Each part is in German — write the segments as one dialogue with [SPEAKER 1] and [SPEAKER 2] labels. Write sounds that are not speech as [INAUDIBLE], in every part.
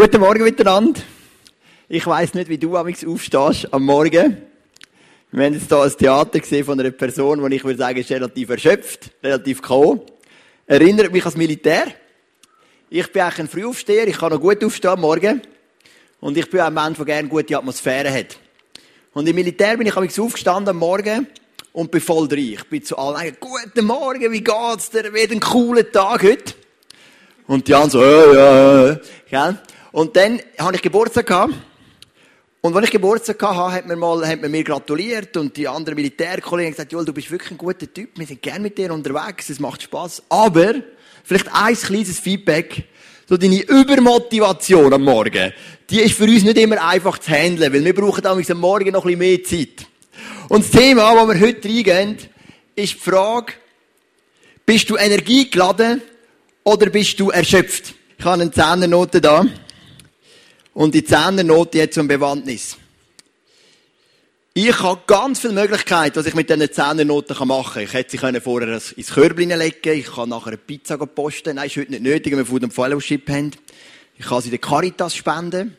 [SPEAKER 1] Guten Morgen miteinander. Ich weiss nicht, wie du amigs aufstehst am Morgen. Wir haben jetzt hier ein Theater gesehen von einer Person, die ich würde sagen, ist relativ erschöpft, relativ K.O. Erinnert mich ans Militär. Ich bin eigentlich ein Frühaufsteher, ich kann noch gut aufstehen am Morgen. Und ich bin auch ein Mensch, der gerne gute Atmosphäre hat. Und im Militär bin ich amigs aufgestanden am Morgen und bin voll drin. Ich bin zu allen, guten Morgen, wie geht's dir? Wird ein cooler Tag heute. Und die anderen so, ja, ja, ja. Gell? Und dann habe ich Geburtstag gehabt. Und als ich Geburtstag hatte, hat man, mal, hat man mir gratuliert und die anderen Militärkollegen gesagt, Joel, du bist wirklich ein guter Typ, wir sind gerne mit dir unterwegs, es macht Spaß. Aber, vielleicht ein kleines Feedback, so deine Übermotivation am Morgen, die ist für uns nicht immer einfach zu handeln, weil wir brauchen am Morgen noch ein bisschen mehr Zeit. Und das Thema, das wir heute reingehen, ist die Frage, bist du energiegeladen oder bist du erschöpft? Ich habe eine Zehnernote da. Und die Zehnernote so ein Bewandtnis. Ich habe ganz viele Möglichkeiten, was ich mit diesen Zehnernoten machen kann. Ich hätte sie vorher ins Körbchen legen Ich kann nachher eine Pizza posten. Nein, ist heute nicht nötig, wenn wir Food and Fellowship haben. Ich kann sie der Caritas spenden.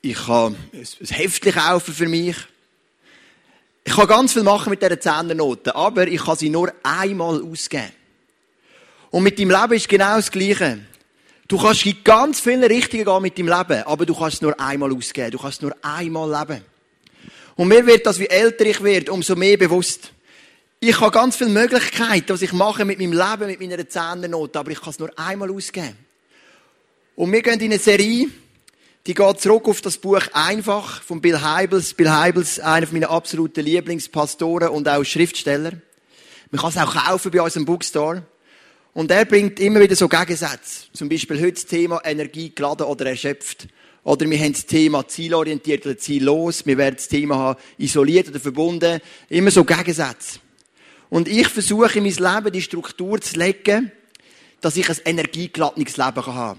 [SPEAKER 1] Ich kann ein Heftchen kaufen für mich. Ich kann ganz viel machen mit diesen Zehnernoten, aber ich kann sie nur einmal ausgeben. Und mit deinem Leben ist genau das Gleiche. Du kannst in ganz viele Richtungen gehen mit deinem Leben, aber du kannst es nur einmal ausgeben. Du kannst es nur einmal leben. Und mir wird das, wie älter ich werde, umso mehr bewusst. Ich habe ganz viele Möglichkeiten, was ich mache mit meinem Leben, mit meiner Zehnernote, aber ich kann es nur einmal ausgeben. Und wir gehen in eine Serie, die geht zurück auf das Buch Einfach von Bill Heibels. Bill Heibels, einer meiner absoluten Lieblingspastoren und auch Schriftsteller. Man kann es auch kaufen bei unserem Bookstore. Und er bringt immer wieder so Gegensätze. Zum Beispiel heute das Thema Energie geladen oder erschöpft. Oder wir haben das Thema zielorientiert oder ziellos. Wir werden das Thema haben, isoliert oder verbunden. Immer so Gegensätze. Und ich versuche in mein Leben die Struktur zu legen, dass ich ein energiegeladenes Leben haben kann.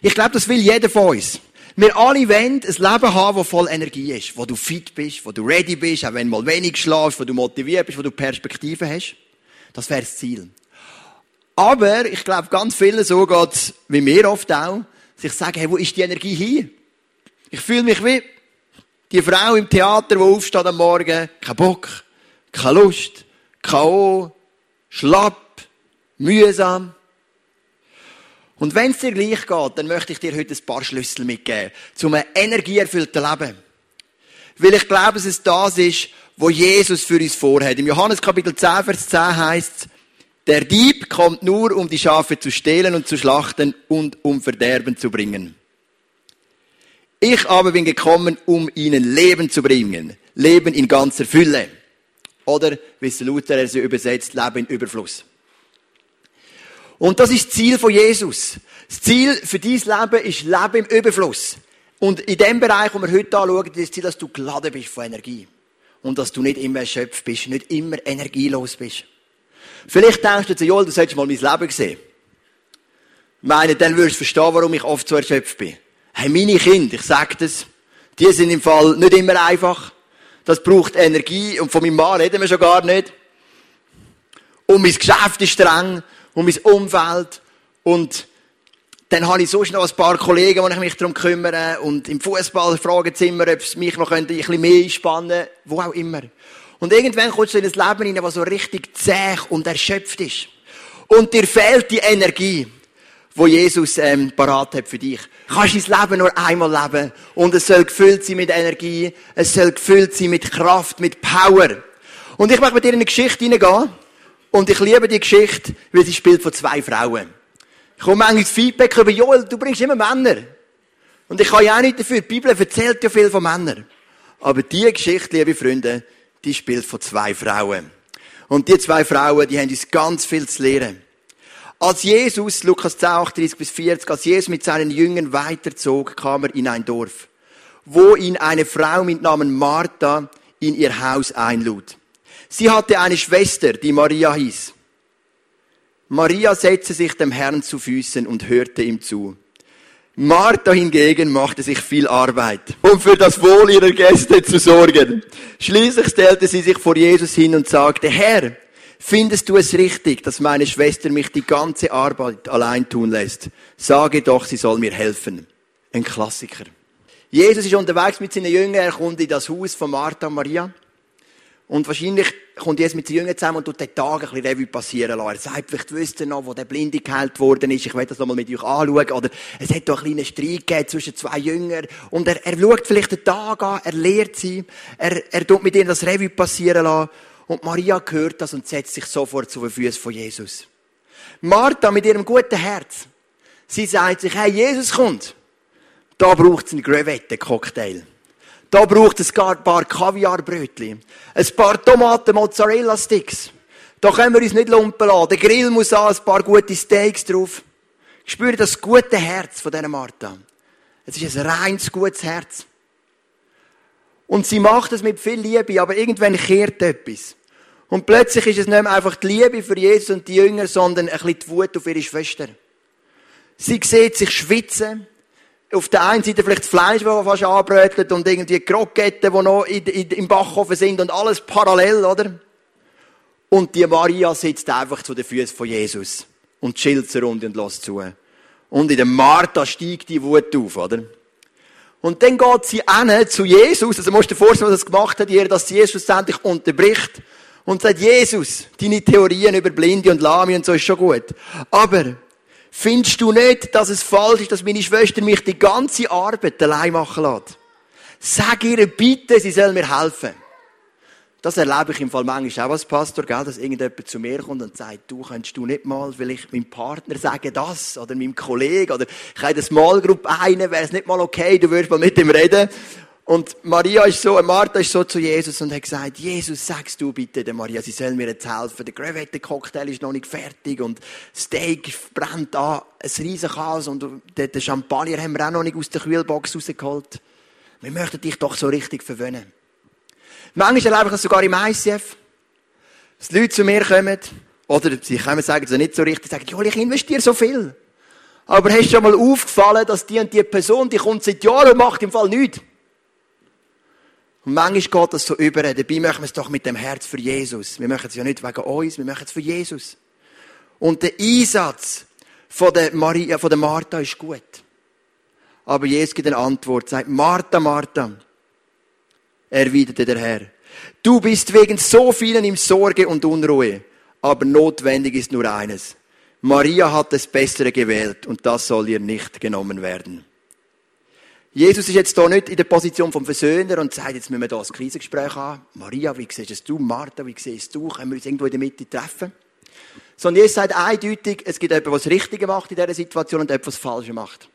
[SPEAKER 1] Ich glaube, das will jeder von uns. Wir alle wollen ein Leben haben, das voll Energie ist. Wo du fit bist, wo du ready bist, auch wenn du mal wenig schlafst, wo du motiviert bist, wo du Perspektiven hast. Das wäre das Ziel. Aber ich glaube, ganz viele so geht's, wie mir oft auch, sich sagen, hey, wo ist die Energie hin? Ich fühle mich wie die Frau im Theater, die aufsteht am Morgen, kein Bock, keine Lust, K.O., schlapp, mühsam. Und wenn es dir gleich geht, dann möchte ich dir heute ein paar Schlüssel mitgeben, zu einem energieerfüllten Leben. Weil ich glaube, dass es das ist, wo Jesus für uns vorhat. Im Johannes Kapitel 10, Vers 10 heißt es, der Dieb kommt nur, um die Schafe zu stehlen und zu schlachten und um Verderben zu bringen. Ich aber bin gekommen, um ihnen Leben zu bringen. Leben in ganzer Fülle. Oder, wie es Luther er so übersetzt, Leben in Überfluss. Und das ist das Ziel von Jesus. Das Ziel für dein Leben ist Leben im Überfluss. Und in dem Bereich, wo wir heute anschauen, ist das Ziel, dass du geladen bist von Energie. Und dass du nicht immer erschöpft bist, nicht immer energielos bist. Vielleicht denkst du jetzt, Joel, du solltest mal mein Leben sehen. Ich meine, dann würdest du verstehen, warum ich oft so erschöpft bin. Hey, meine Kinder, ich sag das, die sind im Fall nicht immer einfach. Das braucht Energie und von meinem Mann reden wir schon gar nicht. Und mein Geschäft ist streng und mein Umfeld und dann habe ich sonst noch ein paar Kollegen, die ich mich darum kümmere und im Fußball fragen sie immer, ob es mich noch ein bisschen mehr einspannen wo auch immer. Und irgendwann kommst du in ein Leben hinein, das so richtig zäh und erschöpft ist. Und dir fehlt die Energie, wo Jesus ähm, parat hat für dich. Du kannst dein Leben nur einmal leben. Und es soll gefüllt sein mit Energie. Es soll gefüllt sein mit Kraft, mit Power. Und ich möchte mit dir in eine Geschichte hineingehen. Und ich liebe die Geschichte, weil sie spielt von zwei Frauen. Ich komme manchmal Feedback über, Joel, du bringst immer Männer. Und ich kann ja auch nicht dafür. Die Bibel erzählt ja viel von Männern. Aber diese Geschichte, liebe Freunde, die spielt von zwei Frauen. Und die zwei Frauen, die haben uns ganz viel zu lehren. Als Jesus, Lukas 10, 38 bis 40, als Jesus mit seinen Jüngern weiterzog, kam er in ein Dorf, wo ihn eine Frau mit Namen Martha in ihr Haus einlud. Sie hatte eine Schwester, die Maria hieß. Maria setzte sich dem Herrn zu Füßen und hörte ihm zu. Martha hingegen machte sich viel Arbeit, um für das Wohl ihrer Gäste zu sorgen. Schließlich stellte sie sich vor Jesus hin und sagte, Herr, findest du es richtig, dass meine Schwester mich die ganze Arbeit allein tun lässt? Sage doch, sie soll mir helfen. Ein Klassiker. Jesus ist unterwegs mit seinen Jüngern, er kommt in das Haus von Martha und Maria. Und wahrscheinlich kommt Jesus mit seinen Jüngern zusammen und tut den Tag ein bisschen Revue passieren lassen. Er sagt, vielleicht wisst ihr noch, wo der Blinde geheilt worden ist. Ich will das nochmal mit euch anschauen. Oder es hat da einen kleinen Streit zwischen zwei Jüngern. Und er, er schaut vielleicht den Tag an, er lehrt sie, er, er tut mit ihnen das Revue passieren lassen. Und Maria hört das und setzt sich sofort zu den Füßen von Jesus. Martha mit ihrem guten Herz, sie sagt sich, hey, Jesus kommt. Da braucht es einen Grevette-Cocktail. Da braucht es gar ein paar Kaviarbrötchen. Ein paar Tomaten Mozzarella Sticks. Da können wir uns nicht lumpen lassen. Der Grill muss an, ein paar gute Steaks drauf. Ich spüre das gute Herz von dieser Martha. Es ist ein reines, gutes Herz. Und sie macht es mit viel Liebe, aber irgendwann kehrt etwas. Und plötzlich ist es nicht mehr einfach die Liebe für Jesus und die Jünger, sondern ein bisschen die Wut auf ihre Schwester. Sie sieht sich schwitzen auf der einen Seite vielleicht das Fleisch, das fast anbrötelt und irgendwie Kroketten, die noch in, in, im Backofen sind und alles parallel, oder? Und die Maria sitzt einfach zu den Füßen von Jesus und chillt rund und lässt zu. Und in der Martha steigt die Wut auf, oder? Und dann geht sie hin zu Jesus, also musst du dir vorstellen, was das gemacht hat, ihr, dass sie Jesus endlich unterbricht und sagt, Jesus, deine Theorien über Blinde und Lahme und so ist schon gut. Aber Findest du nicht, dass es falsch ist, dass meine Schwester mich die ganze Arbeit allein machen lässt? Sag ihr bitte, sie soll mir helfen. Das erlebe ich im Fall manchmal auch als Pastor, gell, dass irgendjemand zu mir kommt und sagt, du könntest du nicht mal vielleicht meinem Partner sagen das, oder meinem Kollegen, oder ich habe eine Small Group einen, wäre es nicht mal okay, du würdest mal mit ihm reden. Und Maria ist so, Martha ist so zu Jesus und hat gesagt, Jesus, sagst du bitte der Maria, sie soll mir jetzt helfen. Der Gravette-Cocktail ist noch nicht fertig und Steak brennt an, ein riesen Chaos und den Champagner haben wir auch noch nicht aus der Kühlbox rausgeholt. Wir möchten dich doch so richtig verwöhnen. Manchmal erlebe ich das sogar im ICF, dass Leute zu mir kommen, oder sie kommen sagen sie nicht so richtig, sagen, ja, ich investiere so viel. Aber hast du schon mal aufgefallen, dass die und die Person, die kommt seit Jahren und macht im Fall nichts? Und manchmal geht das so über. Dabei machen wir es doch mit dem Herz für Jesus. Wir machen es ja nicht wegen uns, wir machen es für Jesus. Und der Einsatz von der, Maria, von der Martha ist gut. Aber Jesus gibt eine Antwort, sagt, Martha, Martha, erwiderte der Herr, du bist wegen so vielen im Sorge und Unruhe, aber notwendig ist nur eines. Maria hat das Bessere gewählt und das soll ihr nicht genommen werden. Jesus ist jetzt hier nicht in der Position vom Versöhner und sagt, jetzt müssen wir hier ein Krisengespräch haben. Maria, wie siehst es du? Martha, wie siehst du? Können wir uns irgendwo in der Mitte treffen? Sondern Jesus sagt eindeutig, es gibt jemanden, was das Richtige macht in dieser Situation und etwas Falsches macht.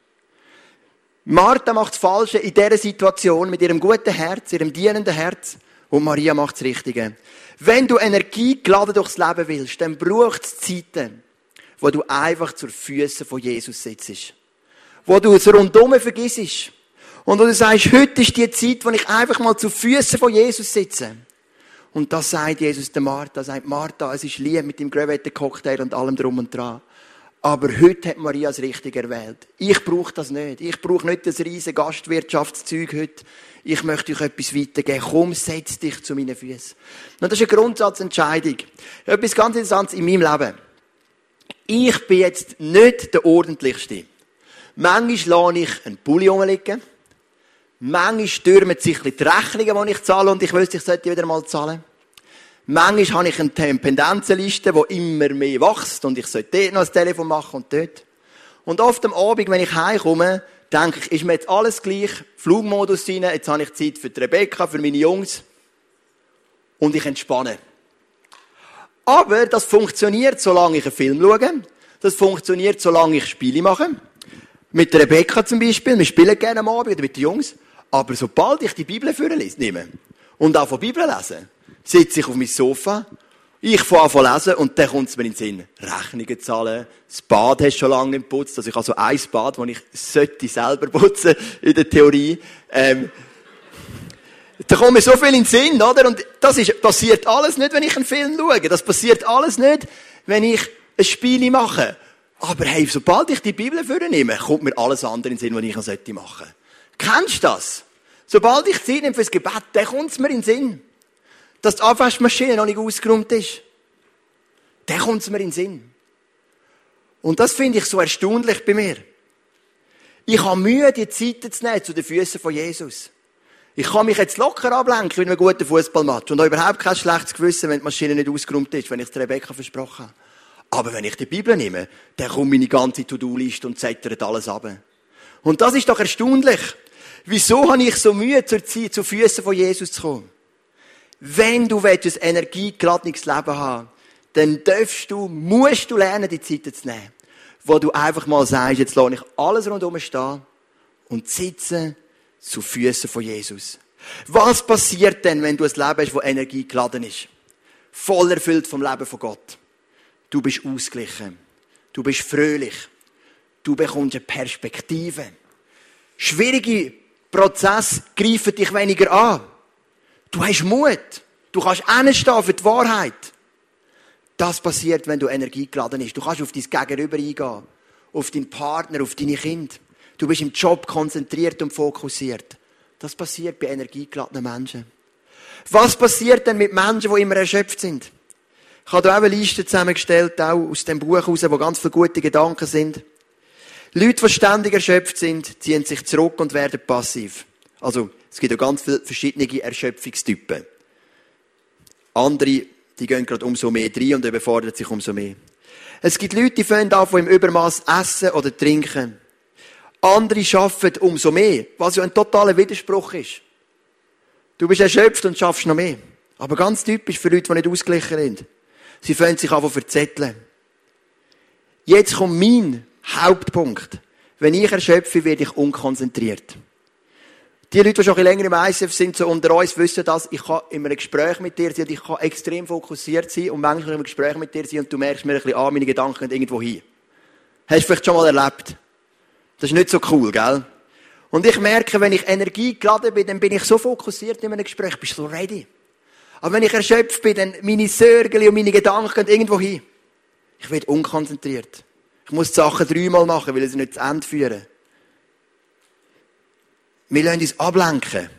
[SPEAKER 1] Martha macht das Falsche in dieser Situation mit ihrem guten Herz, ihrem dienenden Herz und Maria macht das Richtige. Wenn du Energie geladen durchs Leben willst, dann braucht es Zeiten, wo du einfach zur Füße von Jesus sitzt. Wo du es rundum vergisst und du sagst, heute ist die Zeit, wo ich einfach mal zu Füßen von Jesus sitze. Und das sagt Jesus der Martha, sagt Martha, es ist lieb mit dem Grevette-Cocktail und allem drum und dran. Aber heute hat Maria das Richtige erwählt. Ich brauche das nicht. Ich brauche nicht das riesige Gastwirtschaftszeug heute. Ich möchte euch etwas weitergeben. Komm, setz dich zu meinen Füßen. Und das ist eine Grundsatzentscheidung. Etwas ganz Interessantes in meinem Leben. Ich bin jetzt nicht der Ordentlichste. Manchmal lasse ich einen Pulli rumliegen. Manchmal stürmen sich die Rechnungen, die ich zahle und ich wüsste, ich sollte wieder mal zahlen. Manchmal habe ich eine Dependenzenliste, die immer mehr wächst und ich sollte dort noch ein Telefon machen und dort. Und oft am Abend, wenn ich heimkomme, denke ich, ist mir jetzt alles gleich, Flugmodus rein, jetzt habe ich Zeit für die Rebecca, für meine Jungs und ich entspanne. Aber das funktioniert, solange ich einen Film schaue. Das funktioniert, solange ich Spiele mache. Mit Rebecca zum Beispiel. Wir spielen gerne am Abend mit den Jungs. Aber sobald ich die Bibel nehme und auch von Bibel lesen, sitze ich auf meinem Sofa, ich fange an lesen und dann kommt es mir in den Sinn. Rechnungen zahlen, das Bad hast du schon lange geputzt, also ich habe so ein Bad, das ich sollte selber [LAUGHS] putzen, in der Theorie. Ähm, da kommt mir so viel in den Sinn, oder? Und das ist, passiert alles nicht, wenn ich einen Film schaue. Das passiert alles nicht, wenn ich ein Spiel mache. Aber hey, sobald ich die Bibel nehme, kommt mir alles andere in den Sinn, was ich machen sollte. Kennst du das? Sobald ich Zeit nehme fürs Gebet, dann kommt es mir in den Sinn. Dass die Abwaschmaschine noch nicht ausgeräumt ist. Dann kommt es mir in den Sinn. Und das finde ich so erstaunlich bei mir. Ich habe Mühe, die Zeiten zu nehmen zu den Füßen von Jesus. Ich kann mich jetzt locker ablenken in einem guten Fußballmatch und habe überhaupt kein schlechtes Gewissen, wenn die Maschine nicht ausgeräumt ist, wenn ich es Rebecca versprochen habe. Aber wenn ich die Bibel nehme, dann kommt meine ganze To-Do-Liste und zettert alles ab. Und das ist doch erstaunlich. Wieso habe ich so Mühe, zur Zeit zu Füßen von Jesus zu kommen? Wenn du ein energiegeladenes Leben haben dann darfst du, musst du lernen, die Zeiten zu nehmen. Wo du einfach mal sagst, jetzt lasse ich alles rundherum stehen und sitze zu Füßen von Jesus. Was passiert denn, wenn du ein Leben hast, das energiegeladen ist? Voll erfüllt vom Leben von Gott. Du bist ausgeglichen. Du bist fröhlich. Du bekommst eine Perspektive. Schwierige Prozesse greifen dich weniger an. Du hast Mut. Du kannst hinstehen für die Wahrheit. Das passiert, wenn du energiegeladen bist. Du kannst auf dein Gegenüber eingehen. Auf deinen Partner, auf deine Kinder. Du bist im Job konzentriert und fokussiert. Das passiert bei energiegeladenen Menschen. Was passiert denn mit Menschen, die immer erschöpft sind? Ich habe da auch eine Liste zusammengestellt, auch aus dem Buch heraus, wo ganz viele gute Gedanken sind. Leute, die ständig erschöpft sind, ziehen sich zurück und werden passiv. Also, es gibt ja ganz viele verschiedene Erschöpfungstypen. Andere, die gehen gerade umso mehr rein und überfordern sich umso mehr. Es gibt Leute, die fangen an, von im Übermaß essen oder trinken. Andere arbeiten umso mehr, was ja ein totaler Widerspruch ist. Du bist erschöpft und schaffst noch mehr. Aber ganz typisch für Leute, die nicht ausgeglichen sind. Sie fangen sich an zu verzetteln. Jetzt kommt mein Hauptpunkt. Wenn ich erschöpfe, werde ich unkonzentriert. Die Leute, die schon ein bisschen länger im ISF sind, so unter uns, wissen das. Ich kann in einem Gespräch mit dir sein ich kann extrem fokussiert sein und manchmal in einem Gespräch mit dir sein und du merkst mir ein bisschen an, meine Gedanken gehen irgendwo hin. Hast du vielleicht schon mal erlebt? Das ist nicht so cool, gell? Und ich merke, wenn ich Energie geladen bin, dann bin ich so fokussiert in einem Gespräch, bist du so ready. Aber wenn ich erschöpft bin, dann meine Sorgen und meine Gedanken gehen irgendwo hin. Ich werde unkonzentriert. Ich muss die Sachen dreimal machen, weil sie nicht zu Ende führen. Wir lassen uns ablenken.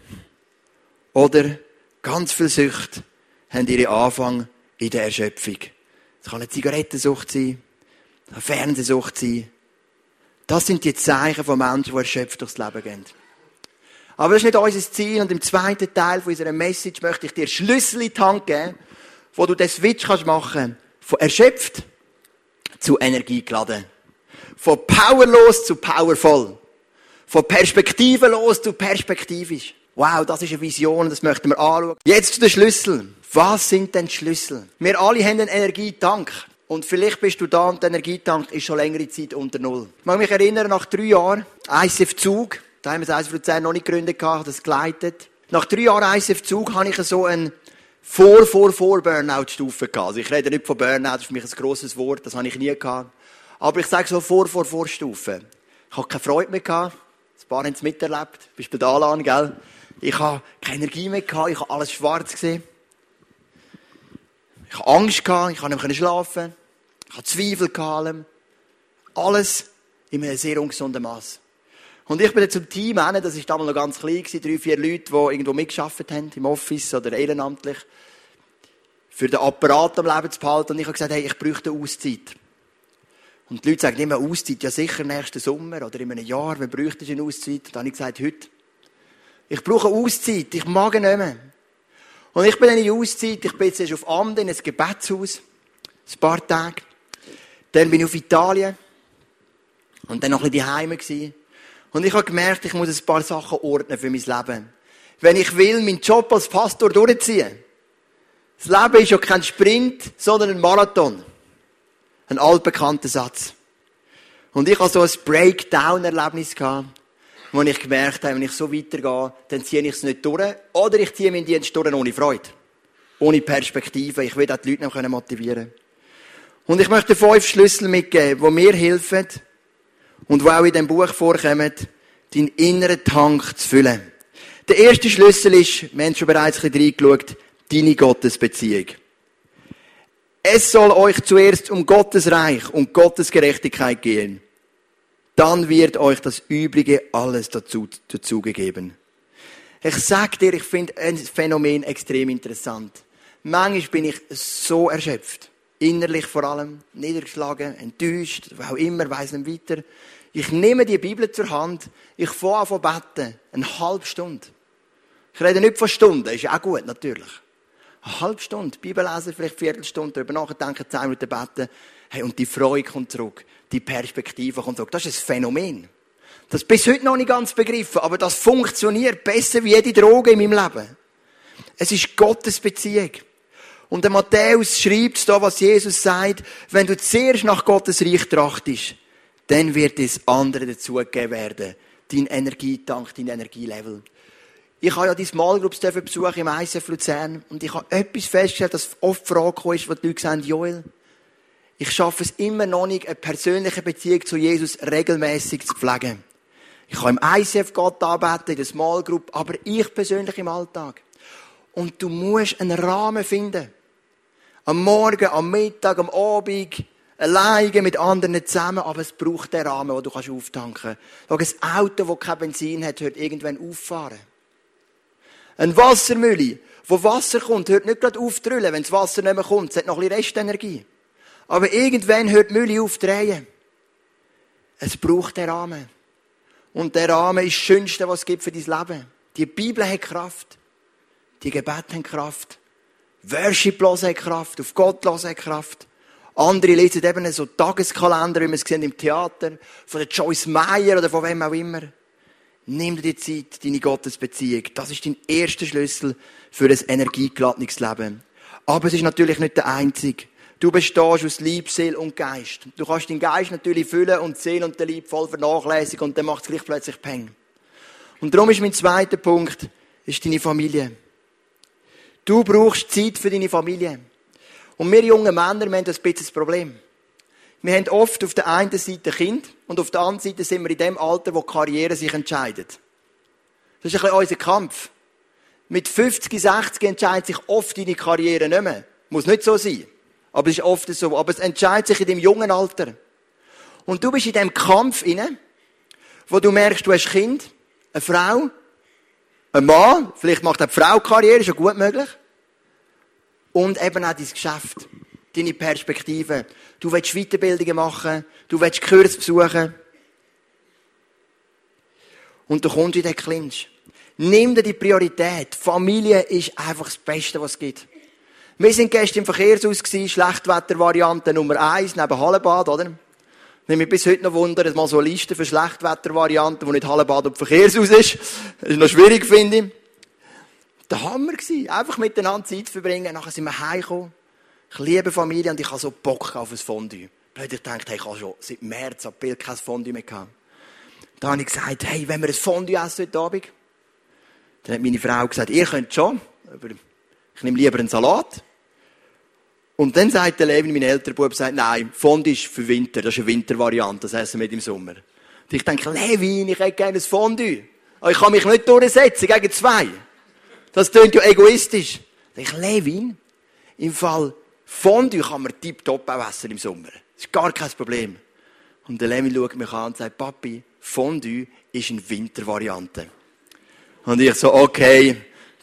[SPEAKER 1] Oder ganz viel Sucht haben ihren Anfang in der Erschöpfung. Es kann eine Zigarettensucht sein, eine Fernsehsucht sein. Das sind die Zeichen von Menschen, die erschöpft durchs Leben gehen. Aber das ist nicht unser Ziel. Und im zweiten Teil von unserer Message möchte ich dir Schlüssel in die Hand geben, wo du den Switch machen kannst. Von erschöpft zu energiegeladen. Von powerlos zu powervoll. Von perspektivenlos zu perspektivisch. Wow, das ist eine Vision, das möchten wir anschauen. Jetzt zu den Schlüsseln. Was sind denn die Schlüssel? Wir alle haben einen Energietank. Und vielleicht bist du da und der Energietank ist schon längere Zeit unter Null. Ich mag mich erinnern, nach drei Jahren, ICF Zug, da haben wir das ICF Luzern noch nicht gegründet, das geleitet. Nach drei Jahren ICF Zug habe ich so ein vor, vor, vor Burnout-Stufe gehabt. Also ich rede nicht von Burnout, das ist für mich ein grosses Wort, das habe ich nie gehabt. Aber ich sage so vor, vor, vor Stufe. Ich habe keine Freude mehr gehabt. Ein paar haben es miterlebt. Bist bei der Alan, gell? Ich habe keine Energie mehr gehabt. Ich habe alles schwarz gesehen. Ich habe Angst gehabt. Ich konnte nicht schlafen. Ich habe Zweifel gehabt. Alles in einem sehr ungesunden Maß. Und ich bin dann zum Team hin, das war damals noch ganz klein, drei, vier Leute, die irgendwo mitgearbeitet haben, im Office oder ehrenamtlich, für den Apparat am Leben zu behalten. Und ich habe gesagt, hey, ich bräuchte eine Auszeit. Und die Leute sagen immer, Auszeit, ja sicher nächsten Sommer oder in einem Jahr, wann bräuchte ich eine Auszeit? Und dann habe ich gesagt, heute. Ich brauche eine Auszeit, ich mag nicht mehr. Und ich bin in eine Auszeit, ich bin jetzt auf Amt in ein Gebetshaus, ein paar Tage. Dann bin ich auf Italien. Und dann noch ein bisschen daheim gewesen. Und ich habe gemerkt, ich muss ein paar Sachen ordnen für mein Leben. Wenn ich will, meinen Job als Pastor durchziehen. Das Leben ist ja kein Sprint, sondern ein Marathon. Ein altbekannter Satz. Und ich hatte so ein Breakdown-Erlebnis gehabt, wo ich gemerkt habe, wenn ich so weitergehe, dann ziehe ich es nicht durch. Oder ich ziehe meinen Dienst durch ohne Freude. Ohne Perspektive. Ich will auch die Leute noch motivieren Und ich möchte fünf Schlüssel mitgeben, die mir helfen, und die auch in dem Buch vorkommen, deinen inneren Tank zu füllen. Der erste Schlüssel ist, wir haben schon bereits ein bisschen reingeschaut, deine Gottesbeziehung. Es soll euch zuerst um Gottes Reich und Gottes Gerechtigkeit gehen. Dann wird euch das Übrige alles dazu, dazugegeben. Ich sag dir, ich finde ein Phänomen extrem interessant. Manchmal bin ich so erschöpft. Innerlich vor allem, niedergeschlagen, enttäuscht, auch immer, weiss nicht weiter. Ich nehme die Bibel zur Hand, ich fange an zu beten. Eine halbe Stunde. Ich rede nicht von Stunden, ist ja auch gut, natürlich. Eine halbe Stunde, Bibel lesen, vielleicht eine Viertelstunde, darüber nachdenken, zehn Minuten beten. Hey, und die Freude kommt zurück. Die Perspektive kommt zurück. Das ist ein Phänomen. Das bis heute noch nicht ganz begriffen, aber das funktioniert besser wie jede Droge in meinem Leben. Es ist Gottes Beziehung. Und der Matthäus schreibt da, was Jesus sagt, wenn du zuerst nach Gottes Reich trachtest, dann wird das andere dazugegeben werden. Dein Energietank, dein Energielevel. Ich habe ja die Small Groups besuchen im ICF Luzern und ich habe etwas festgestellt, dass oft Frage ist, wo die Leute sagen, Joel, ich schaffe es immer noch nicht, eine persönliche Beziehung zu Jesus regelmäßig zu pflegen. Ich kann im ICF Gott arbeiten, in der Small Group, aber ich persönlich im Alltag. Und du musst einen Rahmen finden. Am Morgen, am Mittag, am Abend, alleine mit anderen zusammen, aber es braucht den Rahmen, wo du kannst auftanken kannst. Ein Auto, das kein Benzin hat, hört irgendwann auffahren. Ein Wassermühle, wo Wasser kommt, hört nicht gerade auftrüllen, wenn das Wasser nicht mehr kommt. Es hat noch ein bisschen Restenergie. Aber irgendwann hört die Mühle auf drehen. Es braucht den Rahmen. Und der Rahmen ist das Schönste, was es gibt für dein Leben. Die Bibel hat Kraft. Die Gebete haben Kraft. Worship hat Kraft. Auf Gott hat Kraft. Andere lesen eben so Tageskalender, wie wir es sehen im Theater, von der Joyce Meyer oder von wem auch immer. Nimm dir die Zeit, deine Gottesbeziehung. Das ist dein erster Schlüssel für ein energiegeladenes Leben. Aber es ist natürlich nicht der einzige. Du bestehst aus Lieb, Seele und Geist. Du kannst deinen Geist natürlich füllen und Seele und den Lieb voll vernachlässigen und dann macht es gleich plötzlich Peng. Und darum ist mein zweiter Punkt, ist deine Familie. Du brauchst Zeit für deine Familie. Und wir jungen Männer, wir haben ein bisschen das Problem. Wir haben oft auf der einen Seite Kind und auf der anderen Seite sind wir in dem Alter, wo die Karriere sich entscheidet. Das ist ein bisschen unser Kampf. Mit 50, 60 entscheidet sich oft deine Karriere nicht mehr. Muss nicht so sein. Aber es ist oft so. Aber es entscheidet sich in dem jungen Alter. Und du bist in dem Kampf inne, wo du merkst, du hast ein Kind, eine Frau, ein Mann, vielleicht macht eine Frau Karriere, ist ja gut möglich. Und eben auch dein Geschäft, deine Perspektive. Du willst Weiterbildungen machen, du willst Kurs besuchen. Und du kommst in den Clinch. Nimm dir die Priorität. Familie ist einfach das Beste, was es gibt. Wir sind gestern im Verkehrshaus Schlechtwettervariante Nummer eins neben Hallenbad, oder? Nehme mich bis heute noch Wunder, dass mal so eine Liste für Schlechtwettervarianten, wo nicht Hallenbad und Verkehrshaus ist. Das ist noch schwierig, finde ich. Der Hammer gewesen. Einfach miteinander Zeit verbringen. Nachher sind wir heimgekommen. Ich liebe Familie und ich habe so Bock auf ein Fondue. Plötzlich dachte ich, ich habe schon seit März, April kein Fondue mehr gehabt. Da habe ich gesagt, hey, wenn wir ein Fondue essen heute Abend? Dann hat meine Frau gesagt, ihr könnt schon, aber ich nehme lieber einen Salat. Und dann sagt der Levin, mein älterer Bub, sagt, nein, Fondue ist für Winter, das ist eine Wintervariante, das essen wir im Sommer. Und ich denke, Levin, ich hätte gerne ein Fondue. Aber ich kann mich nicht durchsetzen gegen zwei. Das klingt ja egoistisch. Ich Levin, im Fall Fondue kann man tiptop auch essen im Sommer. Das ist gar kein Problem. Und der Levin schaut mich an und sagt, Papi, Fondue ist eine Wintervariante. Und ich so, okay,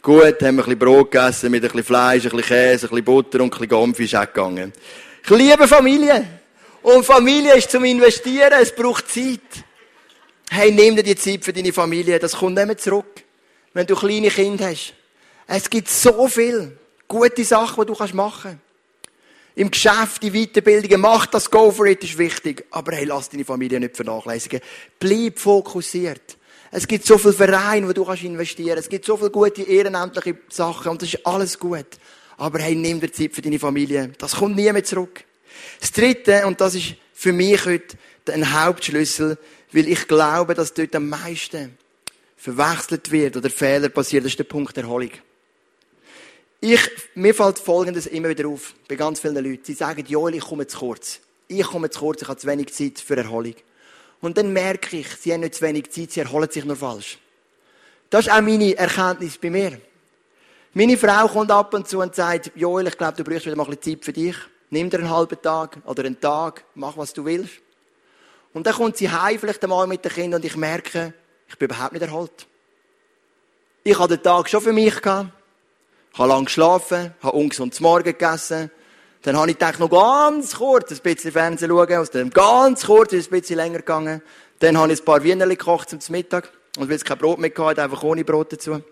[SPEAKER 1] Gut, haben wir ein bisschen Brot gegessen mit ein bisschen Fleisch, ein bisschen Käse, ein bisschen Butter und ein bisschen Gompfisch gegangen. Ich liebe Familie. Und Familie ist zum Investieren, es braucht Zeit. Hey, nimm dir die Zeit für deine Familie, das kommt nicht mehr zurück. Wenn du kleine Kinder hast. Es gibt so viel gute Sachen, die du machen kannst. Im Geschäft, die Weiterbildungen, mach das, go for it, ist wichtig. Aber hey, lass deine Familie nicht vernachlässigen. Bleib fokussiert. Es gibt so viele Vereine, wo du kannst investieren Es gibt so viele gute ehrenamtliche Sachen und das ist alles gut. Aber hey, nimm dir Zeit für deine Familie. Das kommt nie mehr zurück. Das Dritte, und das ist für mich heute ein Hauptschlüssel, weil ich glaube, dass dort am meisten verwechselt wird oder Fehler passiert, das ist der Punkt Erholung. Ich, mir fällt Folgendes immer wieder auf, bei ganz vielen Leuten. Sie sagen, Joel, ich komme zu kurz. Ich komme zu kurz, ich habe zu wenig Zeit für Erholung. Und dann merke ich, sie haben nicht zu wenig Zeit, sie erholen sich nur falsch. Das ist auch meine Erkenntnis bei mir. Meine Frau kommt ab und zu und sagt, Joel, ich glaube, du brauchst wieder mal ein bisschen Zeit für dich. Nimm dir einen halben Tag oder einen Tag, mach was du willst. Und dann kommt sie heim, vielleicht einmal mit den Kindern, und ich merke, ich bin überhaupt nicht erholt. Ich hatte den Tag schon für mich. Ich habe lange geschlafen, habe ungesund zum Morgen gegessen, dann habe ich gedacht, noch ganz kurz ein bisschen Fernsehen schauen. Aus dem ganz kurz ist es ein bisschen länger gegangen. Dann habe ich ein paar Wienerli gekocht zum Mittag. Und weil es kein Brot mehr hatte, einfach ohne Brot dazu.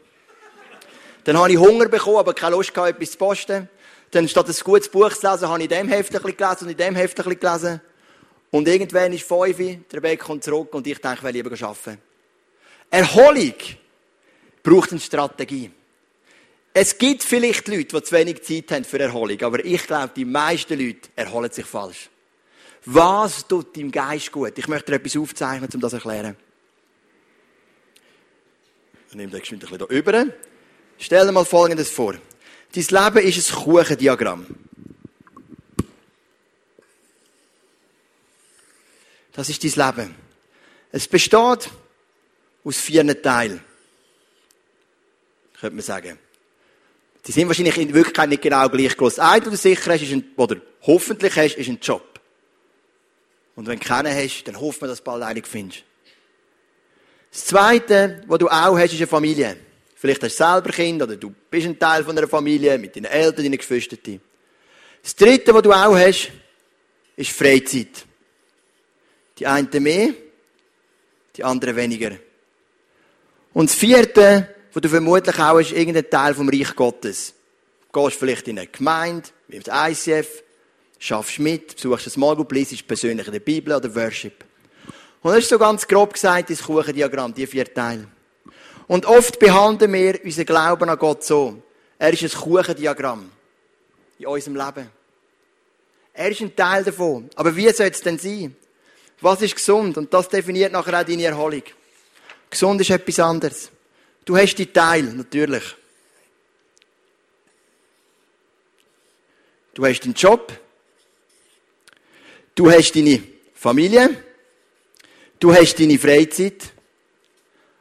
[SPEAKER 1] Dann habe ich Hunger bekommen, aber keine Lust gehabt, etwas zu posten. Dann statt ein gutes Buch zu lesen, habe ich in dem Heft gelesen und in dem Heft gelesen. Und irgendwann ist fünf, der Rebecca kommt zurück und ich denke, ich will lieber arbeiten. Erholung braucht eine Strategie. Es gibt vielleicht Leute, die zu wenig Zeit haben für Erholung, aber ich glaube, die meisten Leute erholen sich falsch. Was tut deinem Geist gut? Ich möchte dir etwas aufzeichnen, um das zu erklären. Ich nehme das ein bisschen hier über. Stell dir mal Folgendes vor. Dein Leben ist ein Kuchendiagramm. Das ist dein Leben. Es besteht aus vier Teilen. Könnte man sagen. Die sind wahrscheinlich in Wirklichkeit nicht genau gleich groß. Ein, du sicher hast, ist ein, oder hoffentlich hast, ist ein Job. Und wenn du keinen hast, dann hofft man, dass du bald einen findest. Das Zweite, was du auch hast, ist eine Familie. Vielleicht hast du selber Kinder oder du bist ein Teil von einer Familie mit deinen Eltern, deinen Geschwistern. Das Dritte, was du auch hast, ist Freizeit. Die einen mehr, die anderen weniger. Und das Vierte, was du vermutlich auch ist irgendein Teil vom Reich Gottes. Du gehst vielleicht in eine Gemeinde, wie das ICF, schaffst mit, besuchst ein Small Group, liest persönlich in der Bibel oder Worship. Und das ist so ganz grob gesagt das Kuchendiagramm, die vier Teile. Und oft behandeln wir unseren Glauben an Gott so. Er ist ein Kuchendiagramm in unserem Leben. Er ist ein Teil davon. Aber wie soll es denn sein? Was ist gesund? Und das definiert nachher auch deine Erholung. Gesund ist etwas anderes. Du hast die Teil, natürlich. Du hast deinen Job. Du hast deine Familie. Du hast deine Freizeit.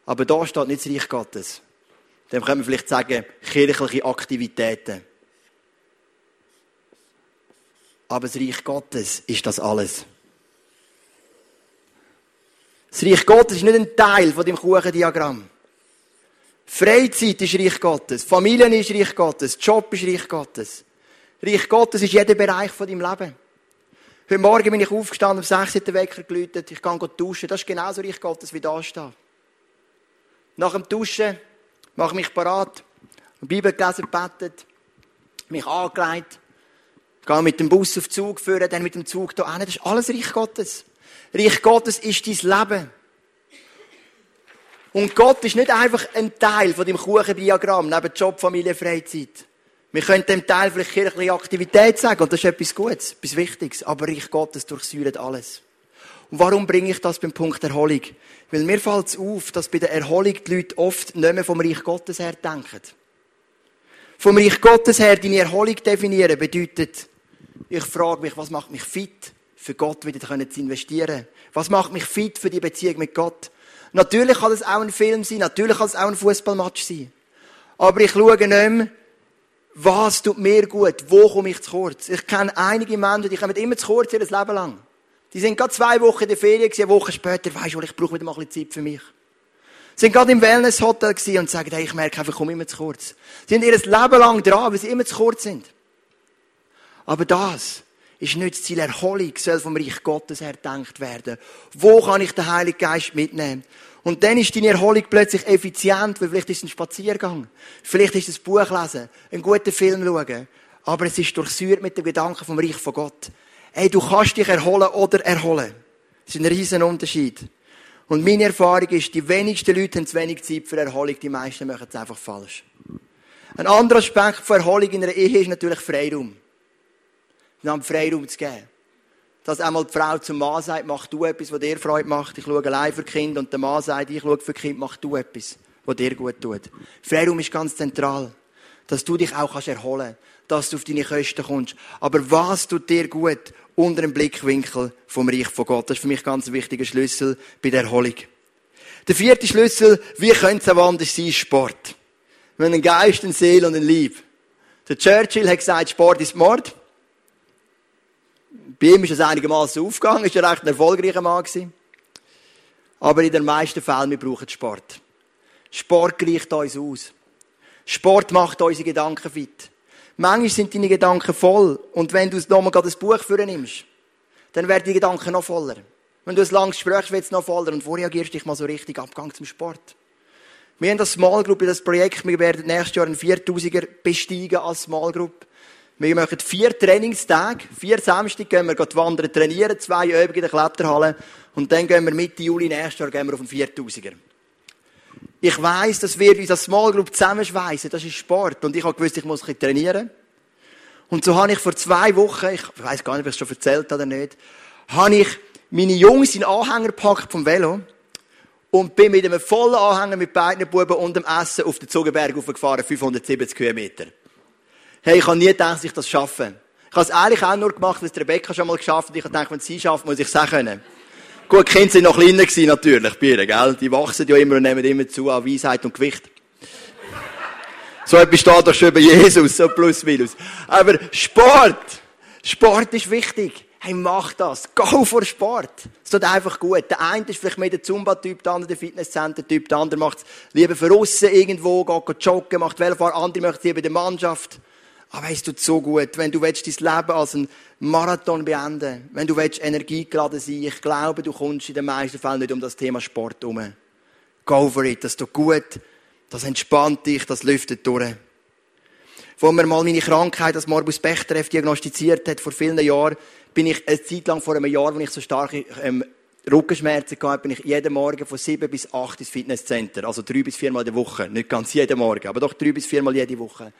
[SPEAKER 1] Aber da steht nicht das Reich Gottes. Dann können wir vielleicht sagen, kirchliche Aktivitäten. Aber das Reich Gottes ist das alles. Das Reich Gottes ist nicht ein Teil von dem Kuchendiagramm. Freizeit ist Reich Gottes. Familie ist Reich Gottes. Job ist Reich Gottes. Reich Gottes ist jeder Bereich von deinem Leben. Heute Morgen bin ich aufgestanden, um 6 Uhr Wecker geläutet. Ich kann duschen. Das ist genauso Reich Gottes wie da steht. Nach dem Duschen mache ich mich parat, Bibel gelesen, betet, mich angelegt, gehe mit dem Bus auf den Zug führen, dann mit dem Zug hier hin. Das ist alles Reich Gottes. Reich Gottes ist dein Leben. Und Gott ist nicht einfach ein Teil von dem Kuchendiagramm neben Job, Familie, Freizeit. Wir können dem Teil vielleicht kirchliche Aktivität sagen, und das ist etwas Gutes, etwas Wichtiges, aber Reich Gottes durchsäuert alles. Und warum bringe ich das beim Punkt Erholung? Weil mir fällt es auf, dass bei der Erholung die Leute oft nicht mehr vom Reich Gottes her denken. Vom Reich Gottes her deine Erholung definieren bedeutet, ich frage mich, was macht mich fit, für Gott wieder zu investieren? Was macht mich fit für die Beziehung mit Gott? Natürlich kann es auch ein Film sein, natürlich kann es auch ein Fußballmatch sein. Aber ich schaue nicht mehr, was tut mir gut, wo komme ich zu kurz. Ich kenne einige Menschen, die kommen immer zu kurz ihr Leben lang. Die sind gerade zwei Wochen in der Ferien eine Woche später, weisst du, ich brauche wieder mal ein bisschen Zeit für mich. Sie sind gerade im Wellness-Hotel und sagen, hey, ich merke einfach, ich komme immer zu kurz. Sie sind ihr Leben lang dran, weil sie immer zu kurz sind. Aber das ist nicht das Ziel. Erholung soll vom Reich Gottes gedacht werden. Wo kann ich den Heiligen Geist mitnehmen? Und dann ist deine Erholung plötzlich effizient, weil vielleicht ist es ein Spaziergang. Vielleicht ist es ein Buch lesen, einen guten Film schauen. Aber es ist durchsäuert mit dem Gedanken vom Reich von Gott. Ey, du kannst dich erholen oder erholen. Das ist ein riesen Unterschied. Und meine Erfahrung ist, die wenigsten Leute haben zu wenig Zeit für Erholung, die meisten machen es einfach falsch. Ein anderer Aspekt von Erholung in einer Ehe ist natürlich Freiraum. Einander Freiraum zu geben. Dass einmal die Frau zum Mann sagt, mach du etwas, was dir Freude macht. Ich schaue allein für Kind und der Mann sagt, ich schaue für Kind, mach du etwas, was dir gut tut. Freiraum ist ganz zentral. Dass du dich auch erholen kannst dass du auf deine Kosten kommst. Aber was tut dir gut unter dem Blickwinkel vom Reich von Gott? Das ist für mich ganz ein wichtiger Schlüssel bei der Erholung. Der vierte Schlüssel, wie könnte es auch anders sein, Sport. Wir haben Geist, eine Seele und ein Lieb. Der Churchill hat gesagt, Sport ist Mord. Bei ihm ist das einigermaßen aufgegangen, ist er recht ein erfolgreicher Mann gewesen. Aber in den meisten Fällen, wir brauchen Sport. Sport gleicht uns aus. Sport macht unsere Gedanken fit. Manchmal sind deine Gedanken voll. Und wenn du nochmal gerade das Buch für nimmst, dann werden die Gedanken noch voller. Wenn du ein langes Gespräch willst, noch voller und wo reagierst du dich mal so richtig Abgang zum Sport? Wir haben das Small Group, das Projekt, wir werden nächstes Jahr einen 4000er besteigen als Small Group. Wir machen vier Trainingstage, vier Samstag gehen wir wandern, trainieren, zwei Übungen in der Kletterhalle und dann gehen wir Mitte Juli nächstes Jahr gehen wir auf einen 4000er. Ich weiss, das wird uns als Small Group zusammenschweissen, das ist Sport und ich habe gewusst, ich muss ein bisschen trainieren. Und so habe ich vor zwei Wochen, ich weiß gar nicht, ob ich es schon erzählt habe oder nicht, habe ich meine Jungs in den Anhänger gepackt vom Velo und bin mit einem vollen Anhänger mit beiden Buben und dem Essen auf den Zugenberg aufgefahren, 570 Kilometer. Hey, ich habe nie gedacht, dass ich das schaffe. Ich habe es eigentlich auch nur gemacht, weil es Rebecca schon mal geschafft hat. Ich habe gedacht, wenn sie schafft, muss ich es auch können. Gut, die Kinder sind noch kleiner gewesen, natürlich, ihr, gell? Die wachsen ja immer und nehmen immer zu an Weisheit und Gewicht. So etwas steht doch schon bei Jesus, so plus minus. Aber Sport, Sport ist wichtig. Hey, mach das. Go for Sport. Es tut einfach gut. Der eine ist vielleicht mehr der Zumba-Typ, der andere der Fitnesscenter-Typ, der andere macht es lieber für aussen irgendwo, geht joggen, macht Velofahrer, andere möchten es lieber in der Mannschaft. Aber es tut so gut, wenn du willst, dein Leben als ein Marathon beenden wenn du willst, energiegeladen sein ich glaube, du kommst in den meisten Fällen nicht um das Thema Sport herum. Go for it, das tut gut, das entspannt dich, das lüftet durch. Wo mir mal meine Krankheit als Morbus Bechterew diagnostiziert hat, vor vielen Jahren, bin ich eine Zeit lang, vor einem Jahr, als ich so starke ähm, Rückenschmerzen hatte, bin ich jeden Morgen von sieben bis acht ins Fitnesscenter. Also drei bis viermal in der Woche. Nicht ganz jeden Morgen, aber doch drei bis viermal jede Woche.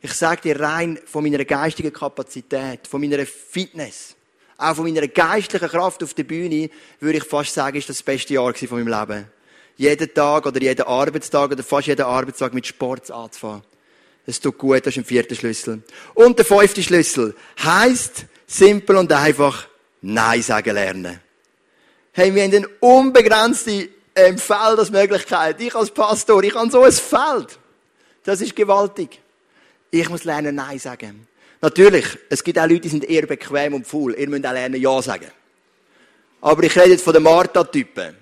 [SPEAKER 1] Ich sage dir rein von meiner geistigen Kapazität, von meiner Fitness, auch von meiner geistlichen Kraft auf der Bühne, würde ich fast sagen, ist das, beste Jahr von meinem Leben. Jeden Tag oder jeden Arbeitstag oder fast jeden Arbeitstag mit Sport anzufangen. Es tut gut, das ist ein vierter Schlüssel. Und der fünfte Schlüssel heißt simpel und einfach Nein sagen lernen. Hey, wir haben eine unbegrenzte ähm, Feldmöglichkeit. Ich als Pastor, ich habe so ein Feld. Das ist gewaltig. Ich muss lernen, Nein sagen. Natürlich, es gibt auch Leute, die sind eher bequem und faul. Ihr müsst auch lernen, Ja sagen. Aber ich rede jetzt von den Martha-Typen.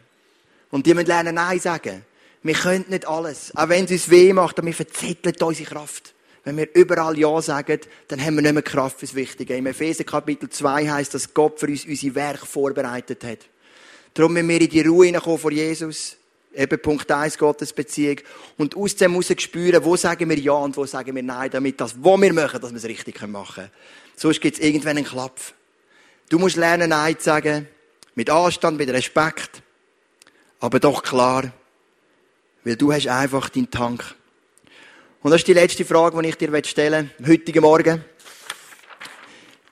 [SPEAKER 1] Und die müssen lernen, Nein sagen. Wir können nicht alles. Auch wenn es uns weh macht, aber wir verzetteln unsere Kraft. Wenn wir überall Ja sagen, dann haben wir nicht mehr Kraft fürs Wichtige. Im Epheser Kapitel 2 heißt, dass Gott für uns unsere Werk vorbereitet hat. Darum müssen wir in die Ruhe hineinkommen vor Jesus. Eben Punkt 1, Gottesbeziehung. Und aus dem heraus spüren, wo sagen wir Ja und wo sagen wir Nein, damit das, was wir machen, dass wir es richtig machen können. Sonst gibt es irgendwann einen Klapf. Du musst lernen, Nein zu sagen. Mit Anstand, mit Respekt. Aber doch klar. Weil du hast einfach deinen Tank. Und das ist die letzte Frage, die ich dir stellen will, heutigen Morgen.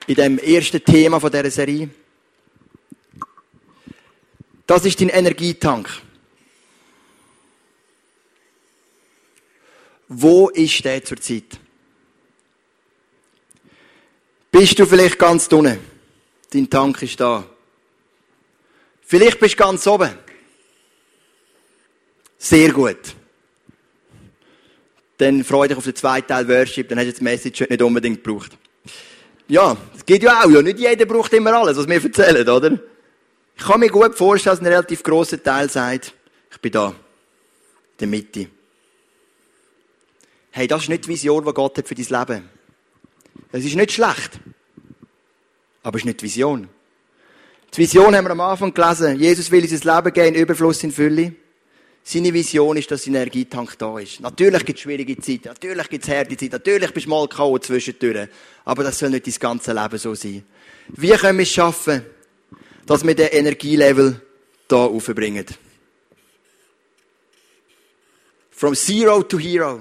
[SPEAKER 1] In dem ersten Thema dieser Serie. Das ist dein Energietank. Wo ist der zurzeit? Bist du vielleicht ganz unten? Dein Tank ist da. Vielleicht bist du ganz oben. Sehr gut. Dann freue dich auf den zweiten Teil Worship, dann hast du das Message nicht unbedingt gebraucht. Ja, es geht ja auch, ja. Nicht jeder braucht immer alles, was wir erzählen, oder? Ich kann mir gut vorstellen, dass ein relativ grosser Teil sagt, ich bin da. In der Mitte. Hey, das ist nicht die Vision, die Gott hat für dein Leben. Es ist nicht schlecht. Aber es ist nicht die Vision. Die Vision haben wir am Anfang gelesen. Jesus will uns ein Leben geben Überfluss in Fülle. Seine Vision ist, dass sein Energietank da ist. Natürlich gibt es schwierige Zeiten, natürlich gibt es harte Zeiten, natürlich bist du mal K.O. zwischendurch. Aber das soll nicht dein ganze Leben so sein. Wie können wir es schaffen, dass wir den Energielevel da aufbringen? From zero to hero.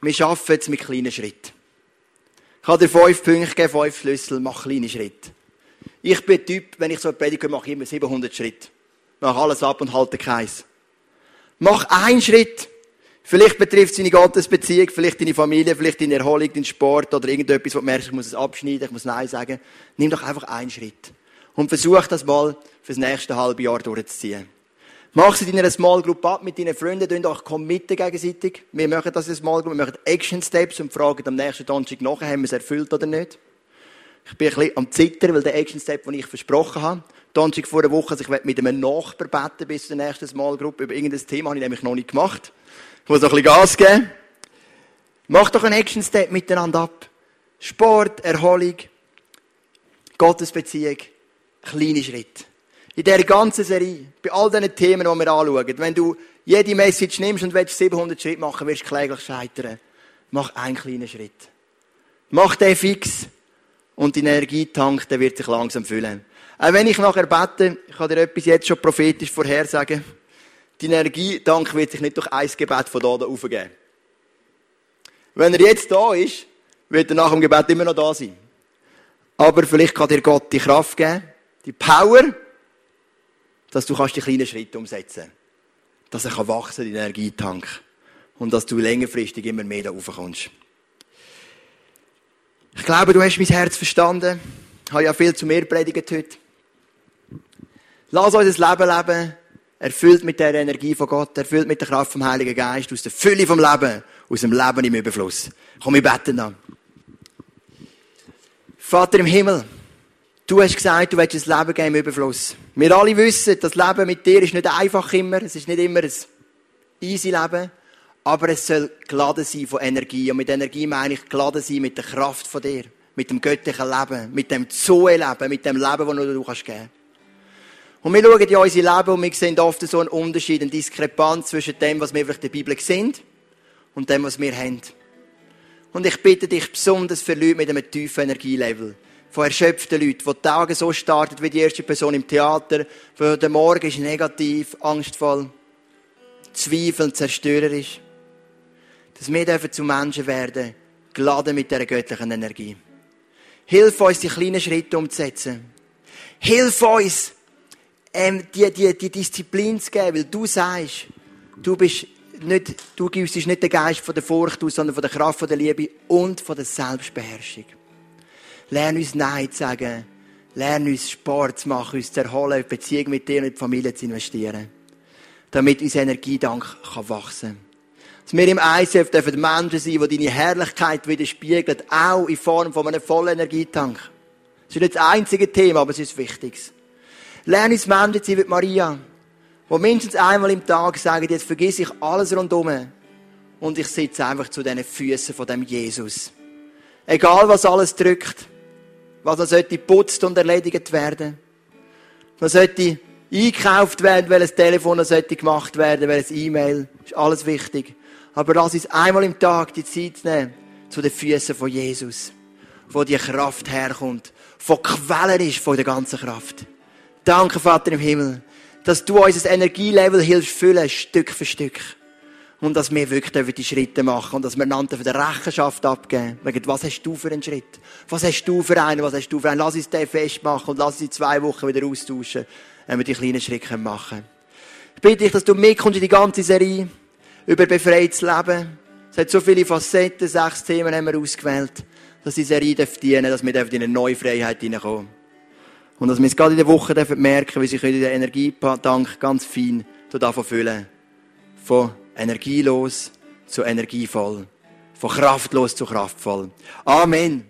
[SPEAKER 1] Wir schaffen es mit kleinen Schritten. Ich habe dir fünf Punkte gegeben, fünf Schlüssel, mach kleine Schritte. Ich bin Typ, wenn ich so eine Predigt mache immer 700 Schritte. Mach alles ab und halte Kreis. Mach einen Schritt. Vielleicht betrifft es deine Gottesbeziehung, vielleicht deine Familie, vielleicht deine Erholung, deinen Sport oder irgendetwas, wo du merkst, ich muss es abschneiden, ich muss Nein sagen. Nimm doch einfach einen Schritt. Und versuch das mal fürs nächste halbe Jahr durchzuziehen. Mach sie in deiner Small Group ab mit deinen Freunden, tun euch committen gegenseitig. Wir machen das in Small Group, wir machen Action Steps und fragen am nächsten Donnerstag nachher, haben wir es erfüllt oder nicht. Ich bin ein bisschen am Zittern, weil der Action Step, den ich versprochen habe, Donnerstag vor einer Woche, also ich werde mit einem Nachbar beten bis zur nächsten Small Group über irgendein Thema, habe ich nämlich noch nicht gemacht. Ich muss noch ein bisschen Gas geben. Mach doch einen Action Step miteinander ab. Sport, Erholung, Gottesbeziehung, kleine Schritte. In dieser ganzen Serie, bei all diesen Themen, die wir anschauen, wenn du jede Message nimmst und willst 700 Schritte machen, wirst du kläglich scheitern. Mach einen kleinen Schritt. Mach den fix und dein Energietank, der wird sich langsam füllen. Auch wenn ich nachher bete, ich kann dir etwas jetzt schon prophetisch vorhersagen, dein Energietank wird sich nicht durch ein Gebet von da aufgeben. Wenn er jetzt da ist, wird er nach dem Gebet immer noch da sein. Aber vielleicht kann dir Gott die Kraft geben, die Power, dass du kannst die kleinen Schritte umsetzen kannst. Dass er kann wachsen, dein Energietank. Und dass du längerfristig immer mehr da raufkommst. Ich glaube, du hast mein Herz verstanden. Ich habe ja viel zu mir predigt heute. Lass uns das Leben leben, erfüllt mit der Energie von Gott, erfüllt mit der Kraft vom Heiligen Geist, aus der Fülle vom Leben, aus dem Leben im Überfluss. Komm, wir beten an. Vater im Himmel, du hast gesagt, du willst ein Leben geben im Überfluss. Wir alle wissen, das Leben mit dir ist nicht einfach immer, es ist nicht immer ein easy Leben, aber es soll geladen sein von Energie. Und mit Energie meine ich geladen sein mit der Kraft von dir, mit dem göttlichen Leben, mit dem Zoe-Leben, mit dem Leben, das nur du kannst geben und wir schauen in unser Leben und wir sehen oft so einen Unterschied, eine Diskrepanz zwischen dem, was wir vielleicht in der Bibel sind und dem, was wir haben. Und ich bitte dich besonders für Leute mit einem tiefen Energielevel. Von erschöpften Leuten, die Tage so starten wie die erste Person im Theater, wo der Morgen ist negativ, angstvoll, zweifelnd, zerstörerisch. Dass wir dürfen zu Menschen werden, geladen mit dieser göttlichen Energie. Hilf uns, die kleinen Schritte umzusetzen. Hilf uns, ähm, die, die, die Disziplin zu geben, weil du sagst, du bist nicht, du gibst nicht den Geist von der Furcht aus, sondern von der Kraft von der Liebe und von der Selbstbeherrschung. Lern uns Nein zu sagen. Lern uns Sport zu machen, uns zu erholen, in Beziehung mit dir und in die Familie zu investieren. Damit unser Energiedank kann wachsen kann. Dass wir im ICF dürfen Menschen sein, die deine Herrlichkeit widerspiegeln, auch in Form von einem vollen Energietank. Das ist nicht das einzige Thema, aber es ist wichtig. Lern uns Menschen sein wie Maria, die mindestens einmal im Tag sagen, jetzt vergiss ich alles rundherum und ich sitze einfach zu diesen Füßen von dem Jesus. Egal was alles drückt, was noch sollte putzt und erledigt werden, was sollte eingekauft werden, welches Telefon sollte gemacht werden, welches E-Mail, ist alles wichtig. Aber lass uns einmal im Tag die Zeit nehmen zu den Füßen von Jesus, wo die Kraft herkommt, von Quellen ist von der ganzen Kraft. Danke, Vater im Himmel, dass du unser Energielevel hilfst füllen, Stück für Stück. Und dass wir wirklich die Schritte machen und dass wir einander für die Rechenschaft abgeben. Was hast du für einen Schritt? Was hast du für einen? Was hast du für einen? Lass uns den festmachen und lass uns in zwei Wochen wieder austauschen, wenn wir die kleinen Schritte machen können. Ich bitte dich, dass du mitkommst in die ganze Serie über befreites Leben. Es hat so viele Facetten, sechs Themen haben wir ausgewählt, dass die Serie dienen dass wir in eine neue Freiheit hineinkommen. Und dass wir es gerade in der Woche merken, wie sich den Energietank ganz fein davon füllen. Von energielos zu energievoll. Von kraftlos zu kraftvoll. Amen.